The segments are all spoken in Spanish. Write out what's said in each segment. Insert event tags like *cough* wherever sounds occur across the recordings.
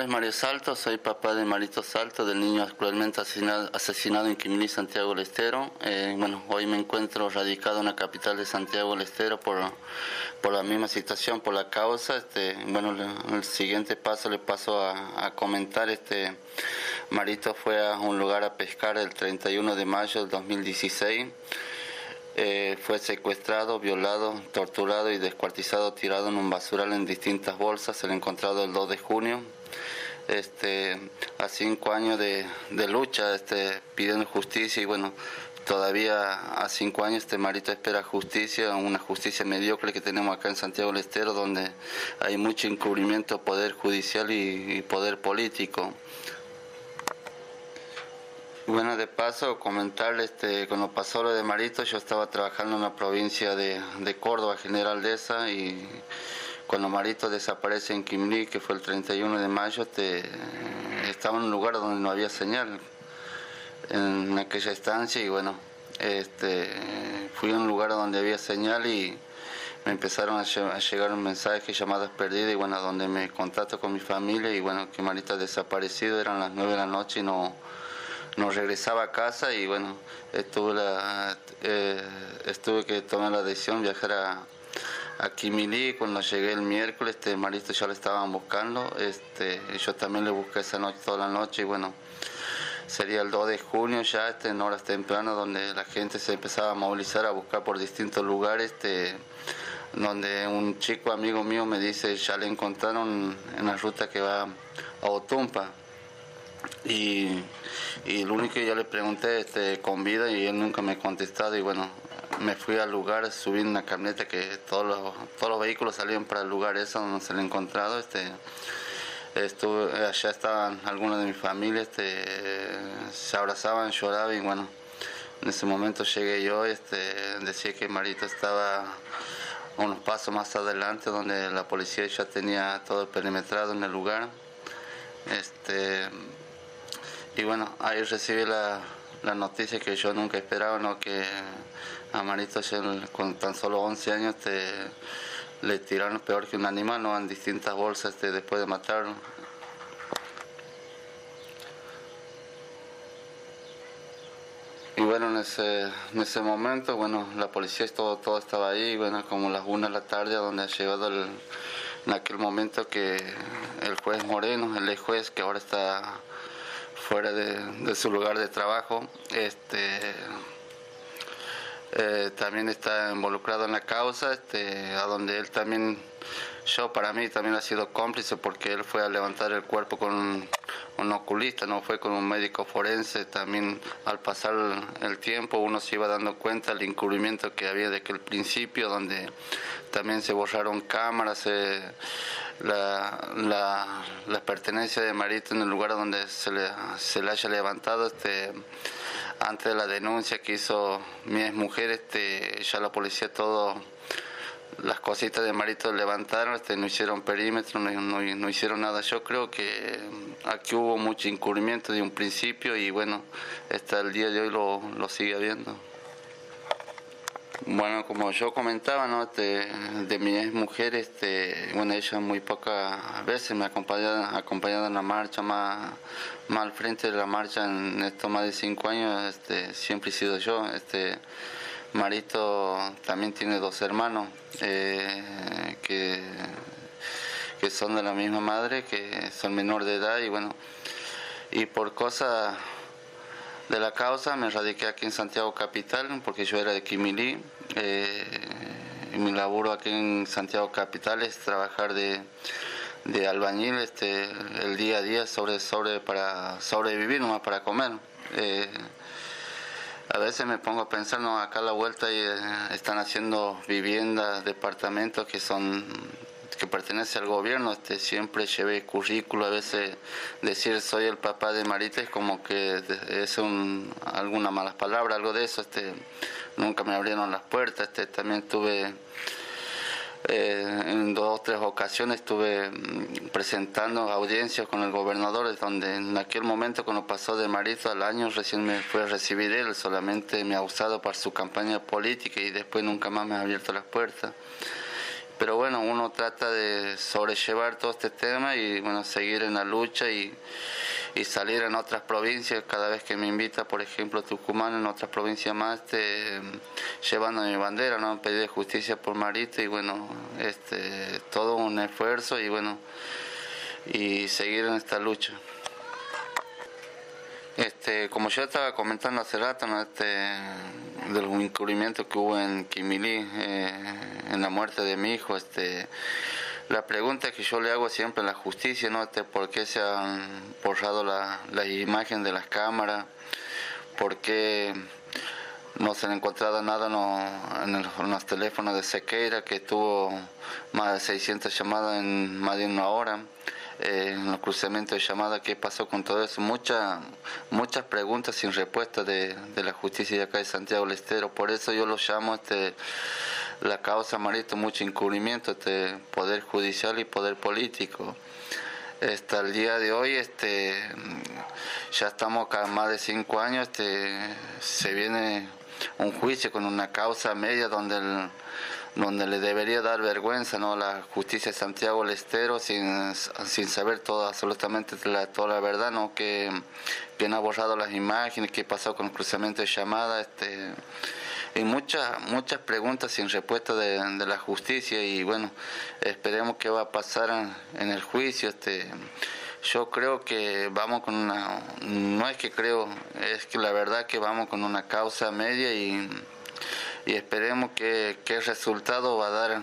Nombre es Mario Salto, soy papá de Marito Salto, del niño actualmente asesinado, asesinado en Quimilí, Santiago del Estero. Eh, bueno, hoy me encuentro radicado en la capital de Santiago del Estero por, por la misma situación, por la causa. Este, bueno, el siguiente paso le paso a, a comentar. Este, Marito fue a un lugar a pescar el 31 de mayo del 2016. Eh, fue secuestrado, violado, torturado y descuartizado, tirado en un basural en distintas bolsas. Se le encontrado el 2 de junio este, a cinco años de, lucha este, pidiendo justicia y bueno, todavía a cinco años este Marito espera justicia, una justicia mediocre que tenemos acá en Santiago del Estero, donde hay mucho encubrimiento poder judicial y, poder político. Bueno, de paso, comentarle, este, cuando pasó lo de Marito, yo estaba trabajando en la provincia de, de Córdoba, General Deza, y cuando Marito desaparece en Quimlí, que fue el 31 de mayo, te, estaba en un lugar donde no había señal en aquella estancia y bueno, este, fui a un lugar donde había señal y me empezaron a, llegar un mensaje, llamadas perdidas y bueno, donde me contacto con mi familia y bueno, que Marito ha desaparecido, eran las 9 de la noche y no, no regresaba a casa y bueno, estuve, la, eh, estuve que tomar la decisión de viajar a Aquí Milí, cuando llegué el miércoles, este Marito ya lo estaban buscando, este, yo también le busqué esa noche, toda la noche, y bueno, sería el 2 de junio ya, este, en horas tempranas, donde la gente se empezaba a movilizar, a buscar por distintos lugares, este, donde un chico amigo mío me dice, ya le encontraron en la ruta que va a Otumpa. Y, y lo único que yo le pregunté este, con vida y él nunca me ha contestado y bueno, me fui al lugar, subí en una camioneta que todos los, todos los vehículos salían para el lugar ese donde se le he encontrado. Este, estuve, allá estaban algunos de mi familia, este, se abrazaban, lloraban y bueno, en ese momento llegué yo, este, decía que Marito estaba unos pasos más adelante donde la policía ya tenía todo perimetrado en el lugar. Este, y bueno, ahí recibí la, la noticia que yo nunca esperaba, ¿no? que a Marito con tan solo 11 años te, le tiraron peor que un animal, ¿no? en distintas bolsas este, después de matarlo. Y bueno, en ese, en ese momento, bueno, la policía todo, todo estaba ahí, bueno, como las 1 de la tarde, donde ha llegado el, en aquel momento que el juez Moreno, el juez que ahora está fuera de, su lugar de trabajo, este eh, también está involucrado en la causa, este, a donde él también, yo para mí también ha sido cómplice porque él fue a levantar el cuerpo con un, oculista, no fue con un médico forense, también al pasar el tiempo uno se iba dando cuenta del encubrimiento que había de aquel principio, donde también se borraron cámaras, eh, la, pertenencia de Marito en el lugar donde se le, se le haya levantado, este antes de la denuncia que hizo mi ex mujer, este, ya la policía todo, las cositas de Marito levantaron, este, no hicieron perímetro, no, hicieron nada. Yo creo que aquí hubo mucho encubrimiento de un principio y bueno, hasta el día de hoy lo, lo sigue habiendo. Bueno, como yo comentaba, ¿no? Este, de mi ex mujer, este, bueno, ella muy pocas veces me ha acompañado en la marcha, más, más al frente de la marcha en estos más de cinco años, este, siempre he sido yo. Este, Marito también tiene dos hermanos eh, que, que son de la misma madre, que son menor de edad y bueno, y por cosas de la causa, me radiqué aquí en Santiago Capital porque yo era de Quimilí. Eh, mi laburo aquí en Santiago Capital es trabajar de, albañil este, el día a día sobre, sobre para sobrevivir, nomás para comer. Eh, a veces me pongo a pensar, no, acá a la vuelta eh, están haciendo viviendas, departamentos que son que pertenece al gobierno, este, siempre llevé currículo, a veces decir soy el papá de Marita es como que es un, alguna mala palabra, algo de eso, este, nunca me abrieron las puertas, este, también tuve eh, en dos o tres ocasiones estuve mm, presentando audiencias con el gobernador, donde en aquel momento cuando pasó de Marito al año recién me fue a recibir él, solamente me ha usado para su campaña política y después nunca más me ha abierto las puertas. Pero bueno, uno trata de sobrellevar todo este tema y bueno, seguir en la lucha y, y salir en otras provincias cada vez que me invita, por ejemplo, Tucumán, en otras provincias más, este, llevando mi bandera, ¿no? Pedir justicia por Marito y bueno, este, todo un esfuerzo y bueno, y seguir en esta lucha. Este, como yo estaba comentando hace rato, ¿no? este, del encubrimiento que hubo en Quimilí, eh, en la muerte de mi hijo, este, la pregunta que yo le hago siempre en la justicia, ¿no? Este, ¿por qué se han borrado la, la imagen de las cámaras? ¿Por qué no se han encontrado nada en, los teléfonos de Sequeira, que tuvo más de 600 llamadas en más de una hora? Eh, en los cruzamientos de llamadas, qué pasó con todo eso. Muchas muchas preguntas sin respuesta de, de, la justicia de acá de Santiago del Estero. Por eso yo lo llamo este, la causa marito, mucho encubrimiento, este, poder judicial y poder político. Hasta el día de hoy, este, ya estamos acá más de cinco años, este, se viene un juicio con una causa media donde el, donde le debería dar vergüenza ¿no? la justicia de Santiago del Estero sin, sin saber todo, absolutamente toda la verdad, ¿no? que, que ha borrado las imágenes, qué pasó con el cruzamiento de llamada, este, y muchas, muchas preguntas sin respuesta de, la justicia y bueno, esperemos qué va a pasar en, el juicio. Este, yo creo que vamos con una, no es que creo, es que la verdad que vamos con una causa media y y esperemos que qué resultado va a dar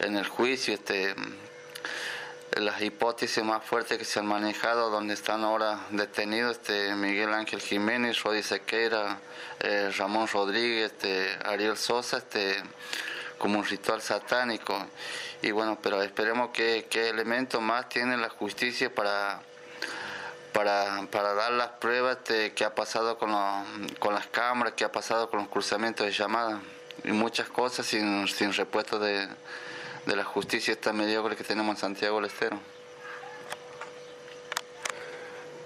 en el juicio este las hipótesis más fuertes que se han manejado donde están ahora detenidos este Miguel Ángel Jiménez, Rodi Sequeira, eh, Ramón Rodríguez, este, Ariel Sosa, este como un ritual satánico. Y bueno pero esperemos que qué elemento más tiene la justicia para para, para dar las pruebas de qué ha pasado con, con las cámaras, qué ha pasado con los cruzamientos de llamadas y muchas cosas sin, sin respuesta de, de la justicia esta mediocre que tenemos en Santiago del Estero.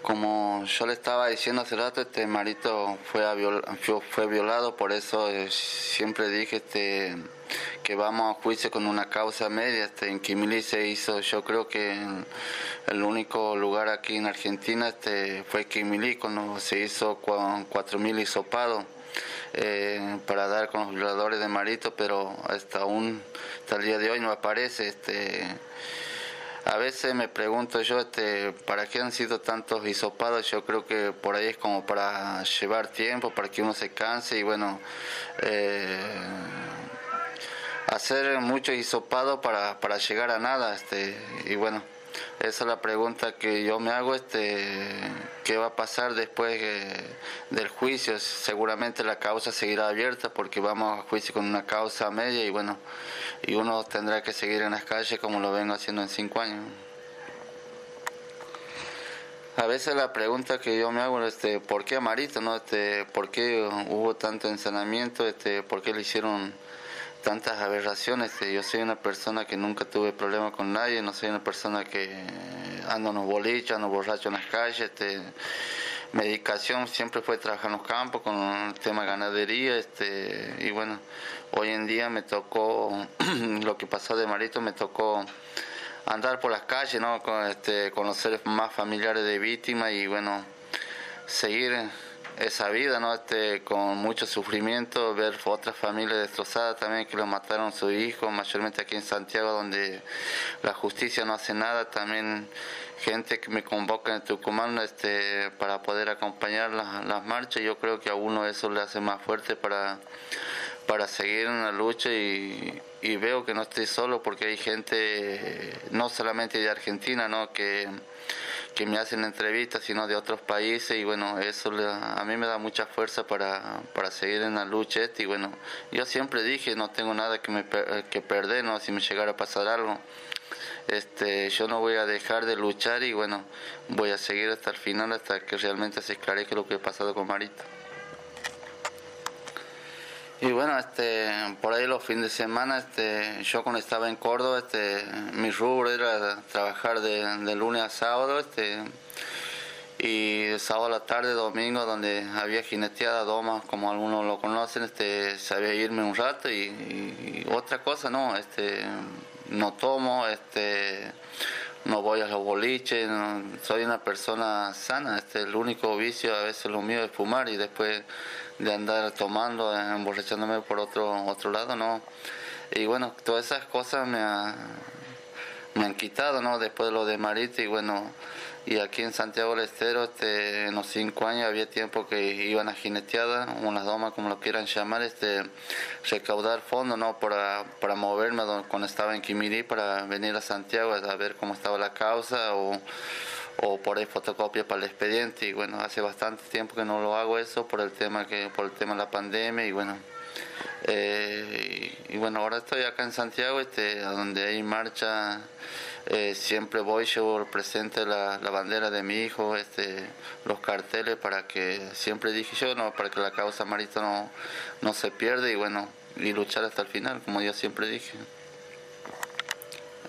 Como yo le estaba diciendo hace rato, este marito fue, fue violado, por eso eh, siempre dije este, que vamos a juicio con una causa media. Este, en Quimili se hizo, yo creo que el único lugar aquí en Argentina este, fue Quimili, cuando se hizo con 4.000 hisopados. Eh, para dar con los violadores de Marito, pero hasta aún, hasta el día de hoy no aparece. Este, a veces me pregunto yo, este, ¿para qué han sido tantos hisopados? Yo creo que por ahí es como para llevar tiempo, para que uno se canse y bueno, eh, hacer mucho hisopado para, para llegar a nada. Este, y bueno, esa es la pregunta que yo me hago, este, ¿qué va a pasar después del juicio? Seguramente la causa seguirá abierta porque vamos a juicio con una causa media y bueno, y uno tendrá que seguir en las calles como lo vengo haciendo en cinco años. A veces la pregunta que yo me hago es, este, ¿por qué Amarito? No? Este, ¿Por qué hubo tanto ensanamiento? Este, ¿Por qué le hicieron tantas aberraciones? Este, yo soy una persona que nunca tuve problema con nadie, no soy una persona que ando en los boliches, ando borracho en las calles. Este, medicación siempre fue trabajar en los campos con el tema ganadería este y bueno hoy en día me tocó *clears throat* lo que pasó de Marito me tocó andar por las calles no con este conocer más familiares de víctimas y bueno seguir esa vida no este con mucho sufrimiento ver otras familias destrozadas también que lo mataron a su hijo mayormente aquí en Santiago donde la justicia no hace nada también gente que me convoca en Tucumán este, para poder acompañar las, marchas. Yo creo que a uno eso le hace más fuerte para, para seguir en la lucha y, veo que no estoy solo porque hay gente, no solamente de Argentina, ¿no? que, que me hacen entrevistas, sino de otros países y bueno, eso a mí me da mucha fuerza para, para seguir en la lucha y bueno, yo siempre dije, no tengo nada que, me, que perder, ¿no? si me llegara a pasar algo este, yo no voy a dejar de luchar y bueno, voy a seguir hasta el final, hasta que realmente se esclarezca lo que ha pasado con Marita. Y bueno, este, por ahí los fines de semana, este, yo cuando estaba en Córdoba, este, mi rubro era trabajar de, lunes a sábado, este, y sábado a la tarde, domingo, donde había jineteada, doma, como algunos lo conocen, este, sabía irme un rato y, y otra cosa, no, este, no tomo, este, no voy a los boliches, soy una persona sana, este, el único vicio a veces lo mío es fumar y después de andar tomando, emborrachándome por otro, otro lado, no. Y bueno, todas esas cosas me, me han quitado, ¿no? Después de lo de Marita y bueno, y aquí en Santiago del Estero, este, en los cinco años había tiempo que iban a jineteada, unas domas como lo quieran llamar, este, recaudar fondos, ¿no? Para, para moverme cuando estaba en Quimirí para venir a Santiago a ver cómo estaba la causa o, o por ahí fotocopia para el expediente y bueno, hace bastante tiempo que no lo hago eso por el tema que, por el tema de la pandemia y bueno, eh, y, bueno, ahora estoy acá en Santiago, este, donde hay marcha, eh, siempre voy, llevo presente la, la, bandera de mi hijo, este, los carteles para que, siempre dije yo, no, para que la causa marita no, no se pierda y bueno, y luchar hasta el final, como yo siempre dije.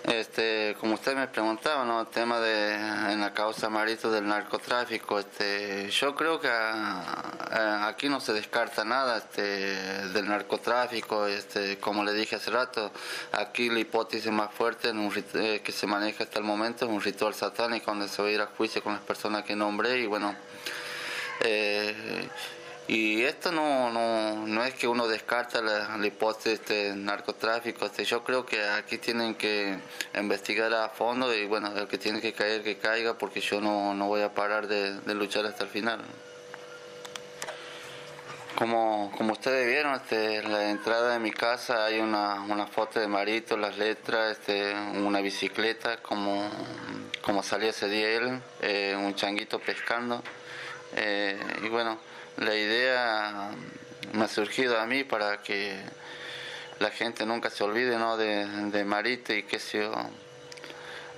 Este, como usted me preguntaba, ¿no? El tema de en la causa marito del narcotráfico, este, yo creo que aquí no se descarta nada, este, del narcotráfico, este, como le dije hace rato, aquí la hipótesis más fuerte en un, eh, que se maneja hasta el momento es un ritual satánico donde se va a ir a juicio con las personas que nombré y bueno, eh, y esto no, no, no es que uno descarta la, hipótesis de narcotráfico, este, yo creo que aquí tienen que investigar a fondo y bueno, el que tiene que caer, que caiga, porque yo no, no voy a parar de, luchar hasta el final. Como, como ustedes vieron, este, la entrada de mi casa hay una, una foto de Marito, las letras, este, una bicicleta, como, como salió ese día él, eh, un changuito pescando. Eh, y bueno, la idea me ha surgido a mí para que la gente nunca se olvide ¿no? de, de y que si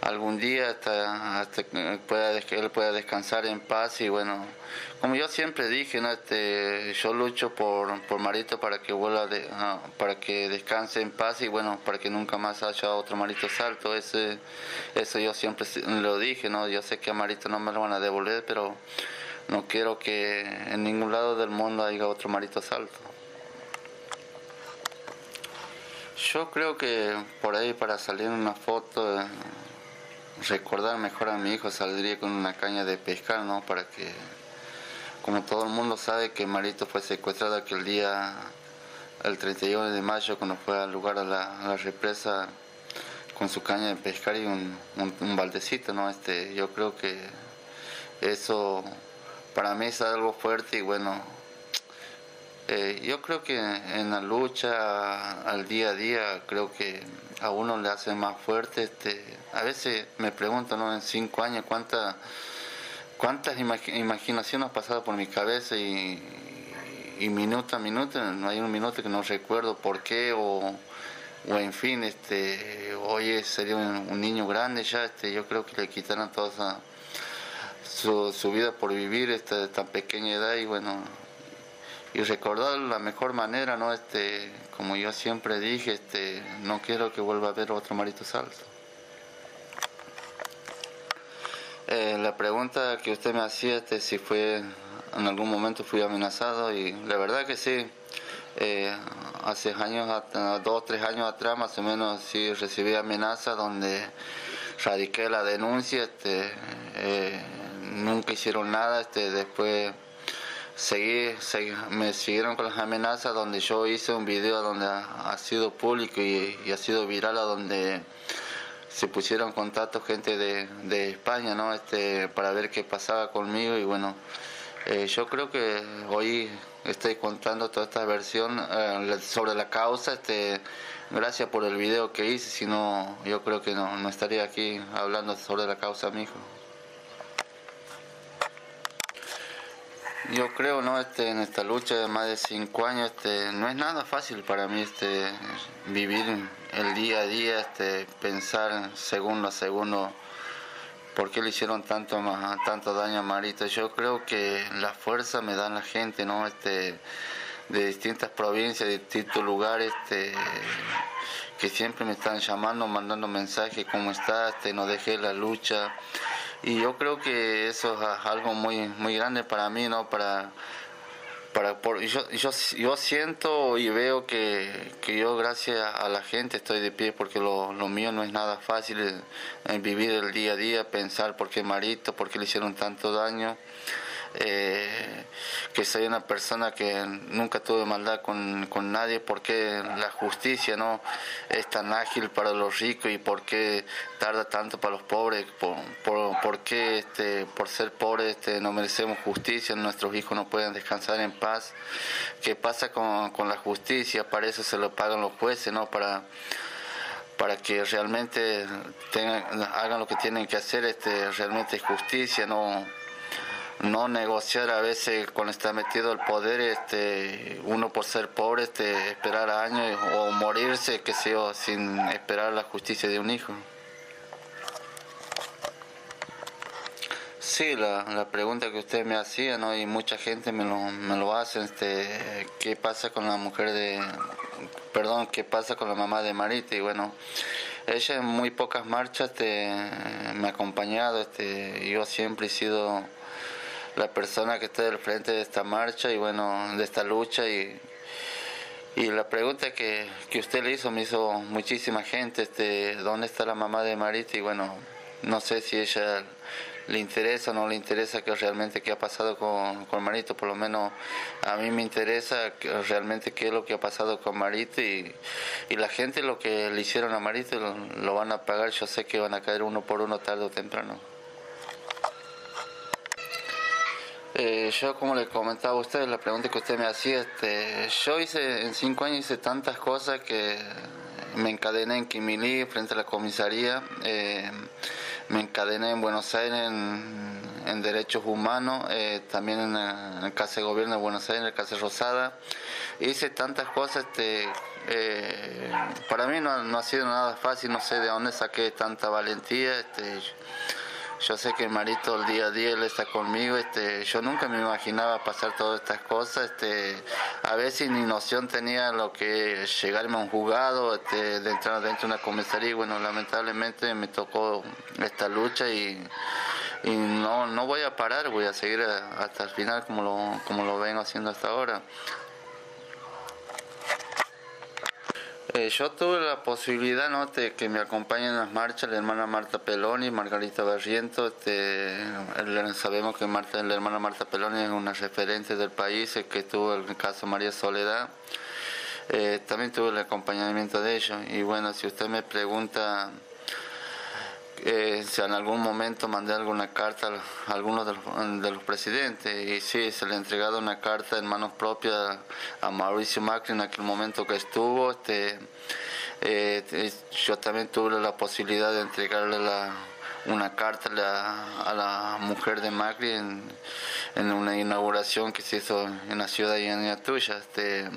algún día hasta, que pueda, él pueda descansar en paz y bueno, como yo siempre dije, ¿no? este, yo lucho por, por Marito para que vuelva de, para que descanse en paz y bueno, para que nunca más haya otro Marito Salto, ese, eso yo siempre lo dije, ¿no? yo sé que a Marito no me lo van a devolver, pero no quiero que en ningún lado del mundo haya otro Marito Salto. Yo creo que por ahí para salir una foto, recordar mejor a mi hijo, saldría con una caña de pescar, ¿no? Para que, como todo el mundo sabe que Marito fue secuestrado aquel día, el 31 de mayo, cuando fue al lugar a la, represa con su caña de pescar y un, un baldecito, ¿no? Este, yo creo que eso para mí es algo fuerte y bueno, eh, yo creo que en la lucha al día a día creo que a uno le hace más fuerte. Este, a veces me pregunto, ¿no? En cinco años, ¿cuántas cuántas imaginaciones han pasado por mi cabeza y, minuto a minuto, no hay un minuto que no recuerdo por qué o, o en fin, este, oye, sería un, niño grande ya, este, yo creo que le quitaran toda esa su, su vida por vivir esta tan pequeña edad y bueno y recordar la mejor manera no este como yo siempre dije este no quiero que vuelva a haber otro marito salto. Eh, la pregunta que usted me hacía este si fue en algún momento fui amenazado y la verdad que sí. Eh, hace años dos tres años atrás más o menos sí recibí amenazas donde radiqué la denuncia este eh, nunca hicieron nada, este, después seguí, me siguieron con las amenazas donde yo hice un video donde ha, sido público y, ha sido viral a donde se pusieron contacto gente de, de, España, ¿no? Este, para ver qué pasaba conmigo y bueno, eh, yo creo que hoy estoy contando toda esta versión eh, sobre la causa, este, gracias por el video que hice, si no, yo creo que no, no estaría aquí hablando sobre la causa, mi. Yo creo, ¿no? Este, en esta lucha de más de cinco años, este, no es nada fácil para mí este, vivir el día a día, este, pensar segundo a segundo por qué le hicieron tanto, tanto daño a Marito. Yo creo que la fuerza me da la gente, ¿no? Este, de distintas provincias, de distintos lugares, este, que siempre me están llamando, mandando mensajes, ¿cómo estás? Este, no dejé la lucha y yo creo que eso es algo muy muy grande para mí no para para por, yo, yo, yo siento y veo que, que, yo gracias a la gente estoy de pie porque lo, lo mío no es nada fácil en vivir el día a día, pensar por qué Marito, por qué le hicieron tanto daño eh, que soy una persona que nunca tuve maldad con, con, nadie, porque la justicia no es tan ágil para los ricos y por qué tarda tanto para los pobres, por, por, qué este, por ser pobres este, no merecemos justicia, nuestros hijos no pueden descansar en paz, qué pasa con, con la justicia, para eso se lo pagan los jueces, ¿no? Para para que realmente hagan lo que tienen que hacer, este, realmente justicia, no no negociar a veces cuando está metido el poder este uno por ser pobre este esperar años o morirse que sea sin esperar la justicia de un hijo. Sí la, la pregunta que usted me hacía no y mucha gente me lo, me lo hace este qué pasa con la mujer de perdón qué pasa con la mamá de Marita y bueno ella en muy pocas marchas este, me ha acompañado este yo siempre he sido la persona que está al frente de esta marcha y bueno, de esta lucha y, y la pregunta que, que usted le hizo me hizo muchísima gente, este, ¿dónde está la mamá de Marita? Y bueno, no sé si ella le interesa o no le interesa que realmente qué ha pasado con, con Marito, por lo menos a mí me interesa realmente qué es lo que ha pasado con Marito y, y la gente lo que le hicieron a Marito lo van a pagar, yo sé que van a caer uno por uno tarde o temprano. Eh, yo, como le comentaba a usted, la pregunta que usted me hacía, este, yo hice, en cinco años hice tantas cosas que me encadené en Quimilí frente a la comisaría, eh, me encadené en Buenos Aires en, Derechos Humanos, eh, también en, el Casa de Gobierno de Buenos Aires, en el Casa Rosada. Hice tantas cosas, este, para mí no, no, ha sido nada fácil, no sé de dónde saqué tanta valentía. Este, yo sé que Marito el día a día él está conmigo, este, yo nunca me imaginaba pasar todas estas cosas, este, a veces ni noción tenía lo que llegarme a un juzgado, este, de entrar dentro de una comisaría, y bueno, lamentablemente me tocó esta lucha y, y no, no voy a parar, voy a seguir hasta el final como lo, como lo vengo haciendo hasta ahora. Eh, yo tuve la posibilidad ¿no? de que me acompañen en las marchas la hermana Marta Peloni, Margarita Barriento. Este, sabemos que la hermana Marta Peloni es una referente del país, que tuvo el caso María Soledad. Eh, también tuve el acompañamiento de ellos. Y bueno, si usted me pregunta eh, si en algún momento mandé alguna carta a algunos de los, presidentes y sí, se le ha entregado una carta en manos propias a Mauricio Macri en aquel momento que estuvo. Este, eh, yo también tuve la posibilidad de entregarle una carta a la, mujer de Macri en, una inauguración que se hizo en la ciudad de Tuya. Este,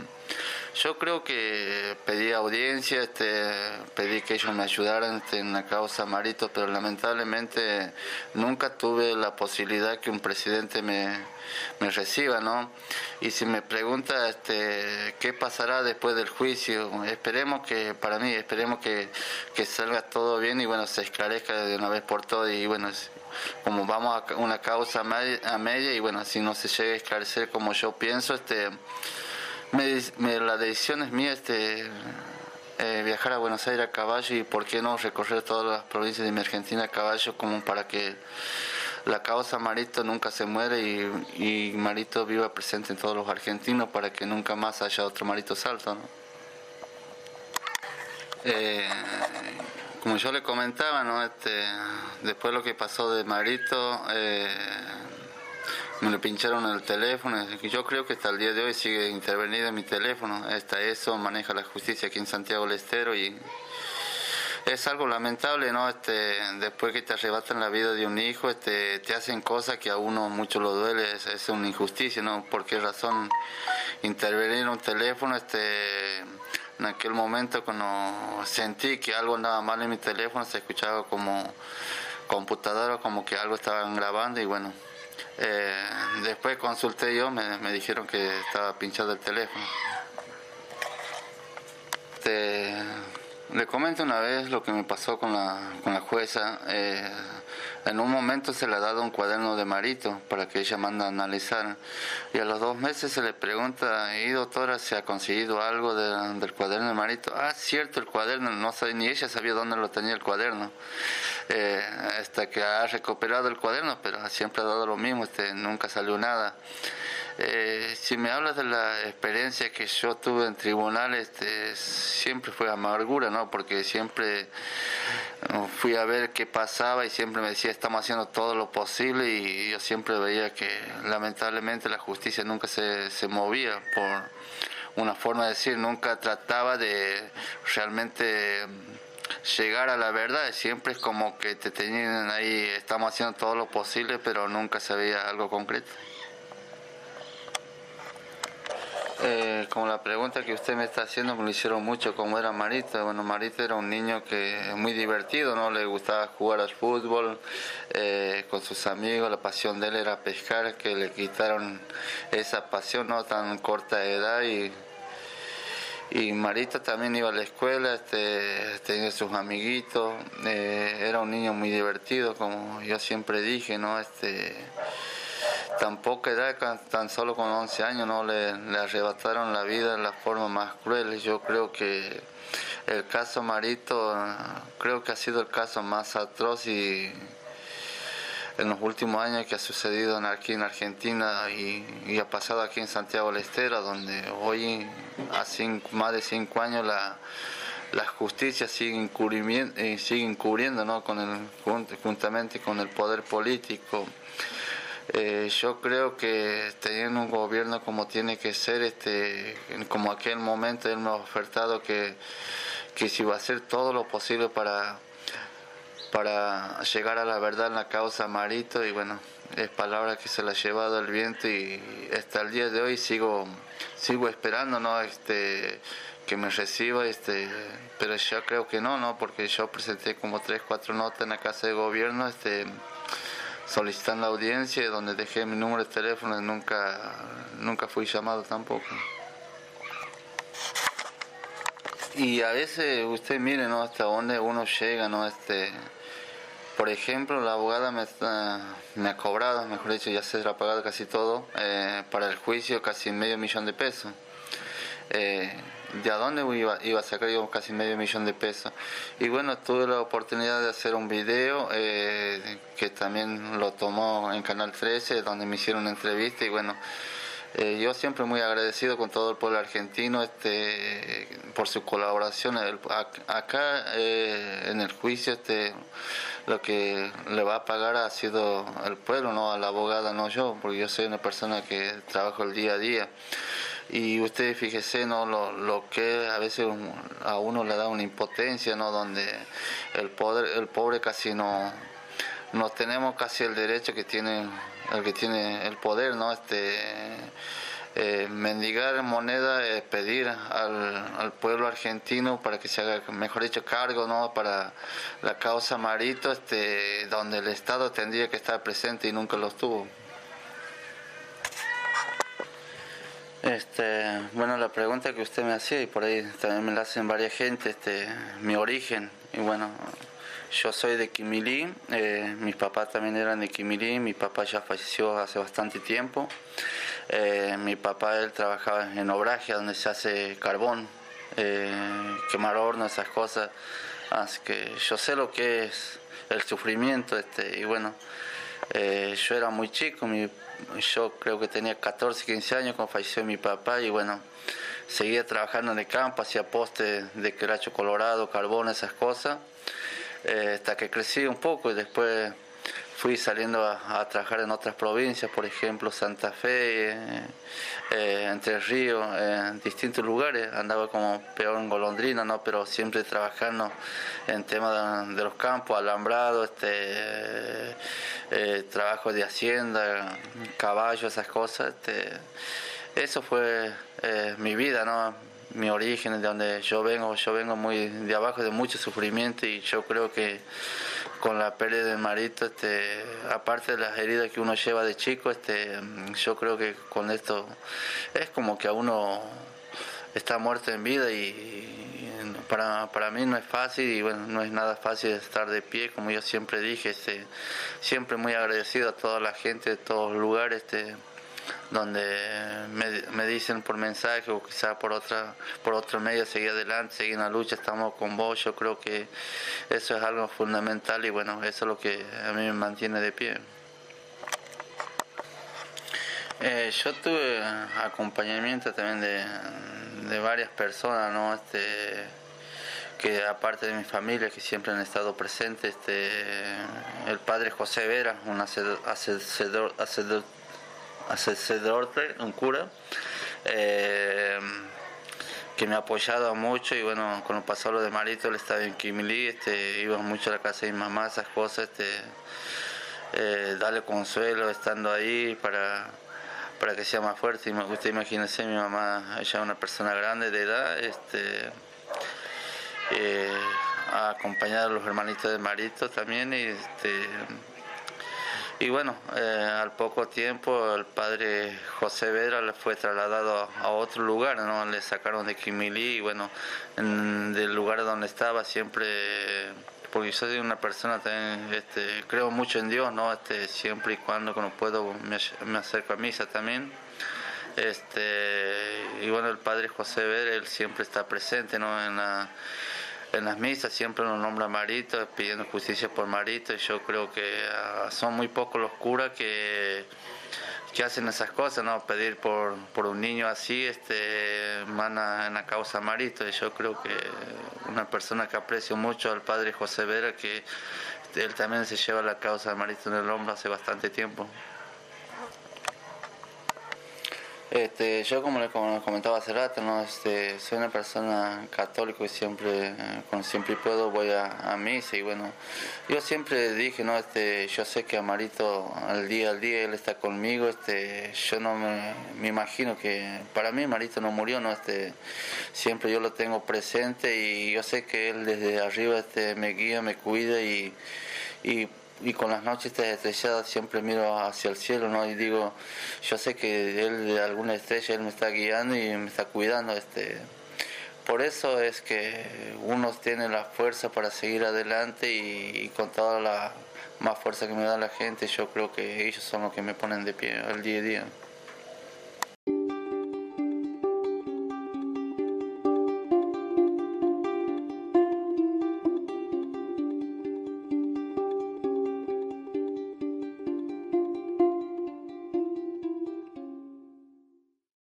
yo creo que pedí audiencia, este, pedí que ellos me ayudaran este, en la causa Marito, pero lamentablemente nunca tuve la posibilidad que un presidente me, me reciba, ¿no? Y si me pregunta este, qué pasará después del juicio, esperemos que, para mí, esperemos que, que salga todo bien y bueno, se esclarezca de una vez por todas y bueno, como vamos a una causa a media y bueno, si no se llega a esclarecer como yo pienso, este me, la decisión es mía, este, eh, viajar a Buenos Aires a caballo y por qué no recorrer todas las provincias de mi Argentina a caballo como para que la causa Marito nunca se muere y, Marito viva presente en todos los argentinos para que nunca más haya otro Marito Salto. Eh, como yo le comentaba, ¿no? este, después lo que pasó de Marito, eh, me lo pincharon el teléfono. Yo creo que hasta el día de hoy sigue intervenido en mi teléfono. Hasta eso maneja la justicia aquí en Santiago del Estero y es algo lamentable, ¿no? Este, después que te arrebatan la vida de un hijo, este, te hacen cosas que a uno mucho lo duele, es, es una injusticia, ¿no? ¿Por qué razón intervenir en un teléfono? Este, en aquel momento cuando sentí que algo andaba mal en mi teléfono, se escuchaba como computadora, como que algo estaban grabando y bueno, eh, después consulté yo, me, dijeron que estaba pinchado el teléfono. Este, Le comento una vez lo que me pasó con la, con la jueza. Eh, en un momento se le ha dado un cuaderno de Marito para que ella manda a analizar. Y a los dos meses se le pregunta, ¿y doctora si ha conseguido algo del cuaderno de Marito? Ah, cierto, el cuaderno, no sabe, ni ella sabía dónde lo tenía el cuaderno. Eh, hasta que ha recuperado el cuaderno, pero siempre ha dado lo mismo, este, nunca salió nada. Eh, si me hablas de la experiencia que yo tuve en tribunal, este, siempre fue amargura, ¿no? Porque siempre uh, fui a ver qué pasaba y siempre me decía, estamos haciendo todo lo posible y yo siempre veía que lamentablemente la justicia nunca se, se movía por una forma de decir, nunca trataba de realmente llegar a la verdad, siempre es como que te tenían ahí, estamos haciendo todo lo posible, pero nunca se veía algo concreto. Eh, como la pregunta que usted me está haciendo me lo hicieron mucho como era Marita. Bueno, Marita era un niño que muy divertido, ¿no? Le gustaba jugar al fútbol eh, con sus amigos. La pasión de él era pescar, que le quitaron esa pasión, ¿no? Tan corta edad y y Marita también iba a la escuela, este, tenía sus amiguitos, eh, era un niño muy divertido, como yo siempre dije, ¿no? Este, tan poca edad, tan solo con 11 años, no le, arrebataron la vida de la forma más cruel. Yo creo que el caso Marito, creo que ha sido el caso más atroz y en los últimos años que ha sucedido aquí en Argentina y, ha pasado aquí en Santiago del Estero, donde hoy, hace más de cinco años, la, la justicia sigue eh, sigue encubriendo ¿no? con el, juntamente con el poder político eh, yo creo que teniendo un gobierno como tiene que ser, este, como aquel momento él me ha ofertado que, que si va a hacer todo lo posible para, para llegar a la verdad en la causa Marito y bueno, es palabra que se la ha llevado el viento y hasta el día de hoy sigo, sigo esperando, ¿no? Este, que me reciba, este, pero yo creo que no, ¿no? Porque yo presenté como tres, cuatro notas en la casa de gobierno, este, solicitando audiencia, donde dejé mi número de teléfono y nunca, nunca fui llamado tampoco. Y a veces usted mire ¿no? hasta dónde uno llega, ¿no? Este, por ejemplo, la abogada me, ha cobrado, mejor dicho, ya se ha pagado casi todo, eh, para el juicio casi medio millón de pesos. Eh, de dónde iba, iba a sacar yo casi medio millón de pesos. Y bueno, tuve la oportunidad de hacer un video eh, que también lo tomó en Canal 13, donde me hicieron una entrevista y bueno, eh, yo siempre muy agradecido con todo el pueblo argentino este, por su colaboración. acá eh, en el juicio este, lo que le va a pagar ha sido el pueblo, no a la abogada, no yo, porque yo soy una persona que trabajo el día a día. Y usted fíjese no lo, lo que a veces a uno le da una impotencia no donde el poder el pobre casi no no tenemos casi el derecho que tiene el que tiene el poder no este eh, mendigar moneda es pedir al, al, pueblo argentino para que se haga mejor dicho cargo no para la causa marito este donde el estado tendría que estar presente y nunca lo estuvo Este, bueno, la pregunta que usted me hacía y por ahí también me la hacen varias gente, este, mi origen. Y bueno, yo soy de Quimilí, eh, mis papás también eran de Quimilí, mi papá ya falleció hace bastante tiempo. Eh, mi papá él trabajaba en obraje donde se hace carbón, eh, quemar horno, esas cosas. Así que yo sé lo que es el sufrimiento, este, y bueno, yo era muy chico, mi yo creo que tenía 14, 15 años cuando falleció mi papá y bueno, seguía trabajando en el campo, hacía postes de queracho colorado, carbón, esas cosas, eh, hasta que crecí un poco y después fui saliendo a, trabajar en otras provincias, por ejemplo Santa Fe, eh, eh, Entre Ríos, en distintos lugares. Andaba como peor en golondrina, ¿no? pero siempre trabajando en temas de, los campos, alambrado, este, trabajo de hacienda, caballo, esas cosas. Este, eso fue mi vida, ¿no? Mi origen, de donde yo vengo, yo vengo muy de abajo, de mucho sufrimiento y yo creo que con la pérdida del marito, este, aparte de las heridas que uno lleva de chico, este, yo creo que con esto es como que a uno está muerto en vida y, para, para mí no es fácil y bueno, no es nada fácil estar de pie, como yo siempre dije, este, siempre muy agradecido a toda la gente de todos los lugares, este, donde me, dicen por mensaje o quizá por otra por otro medio seguir adelante, seguir en la lucha, estamos con vos, yo creo que eso es algo fundamental y bueno, eso es lo que a mí me mantiene de pie. Eh, yo tuve acompañamiento también de, de varias personas, ¿no? Este, que aparte de mi familia que siempre han estado presentes, este, el padre José Vera, un hacedor, hacedor, un cura, eh, que me ha apoyado mucho y bueno, cuando pasó lo de Marito, él estaba en Kimili, este, iba mucho a la casa de mi mamá, esas cosas, este, eh, darle consuelo estando ahí para para que sea más fuerte. Usted imagínese, mi mamá ya una persona grande de edad, este, eh, ha acompañado a los hermanitos de Marito también este, y bueno, eh, al poco tiempo el padre José Vera le fue trasladado a, otro lugar, ¿no? Le sacaron de Quimilí y bueno, del lugar donde estaba siempre porque soy una persona también, este, creo mucho en Dios, ¿no? Este, siempre y cuando, cuando puedo, me, acerco a misa también. Este, y bueno, el padre José Ver, él siempre está presente, ¿no? En, la, en las misas siempre nos nombra Marito, pidiendo justicia por Marito, y yo creo que ah, son muy pocos los curas que que hacen esas cosas, ¿no? Pedir por, por un niño así, este, mana en la causa Marito. Y yo creo que una persona que aprecio mucho al padre José Vera, que él también se lleva la causa de Marito en el hombro hace bastante tiempo. Este, yo como le comentaba hace rato, ¿no? este, soy una persona católica y siempre, cuando siempre puedo voy a, misa y bueno, yo siempre dije, ¿no? este, yo sé que Amarito al día al día él está conmigo, este, yo no me, me imagino que para mí Marito no murió, ¿no? este, siempre yo lo tengo presente y yo sé que él desde arriba este, me guía, me cuida y y con las noches estrelladas siempre miro hacia el cielo. Y digo, yo sé que él de alguna estrella él me está guiando y me está cuidando, este. Por eso es que uno tiene la fuerza para seguir adelante y, con toda la más fuerza que me da la gente, yo creo que ellos son los que me ponen de pie al día a día.